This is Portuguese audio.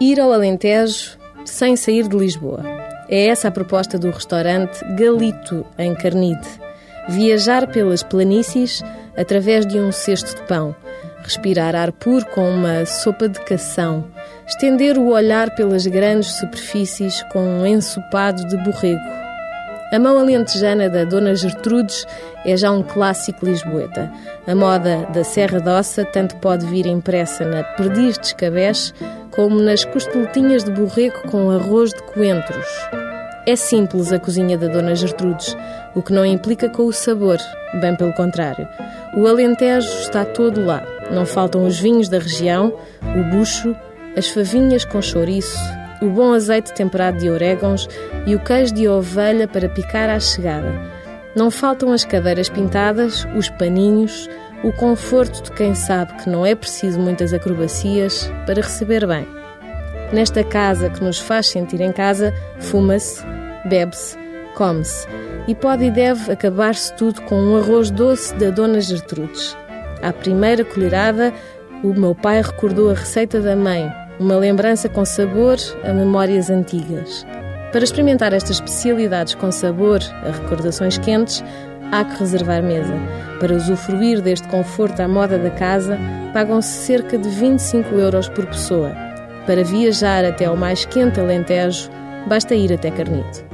Ir ao Alentejo sem sair de Lisboa. É essa a proposta do restaurante Galito, em Carnide. Viajar pelas planícies através de um cesto de pão, respirar ar puro com uma sopa de cação, estender o olhar pelas grandes superfícies com um ensopado de borrego a mão alentejana da Dona Gertrudes é já um clássico lisboeta. A moda da Serra d'Ossa tanto pode vir impressa na perdiz de escabeche como nas costeletinhas de borrego com arroz de coentros. É simples a cozinha da Dona Gertrudes, o que não implica com o sabor, bem pelo contrário. O Alentejo está todo lá. Não faltam os vinhos da região, o bucho, as favinhas com chouriço, o bom azeite temperado de orégãos e o queijo de ovelha para picar à chegada. Não faltam as cadeiras pintadas, os paninhos, o conforto de quem sabe que não é preciso muitas acrobacias para receber bem. Nesta casa que nos faz sentir em casa, fuma-se, bebe-se, come-se e pode e deve acabar-se tudo com um arroz doce da Dona Gertrudes. À primeira colherada, o meu pai recordou a receita da mãe, uma lembrança com sabor a memórias antigas. Para experimentar estas especialidades com sabor a recordações quentes, há que reservar mesa. Para usufruir deste conforto à moda da casa, pagam-se cerca de 25 euros por pessoa. Para viajar até ao mais quente Alentejo, basta ir até Carnite.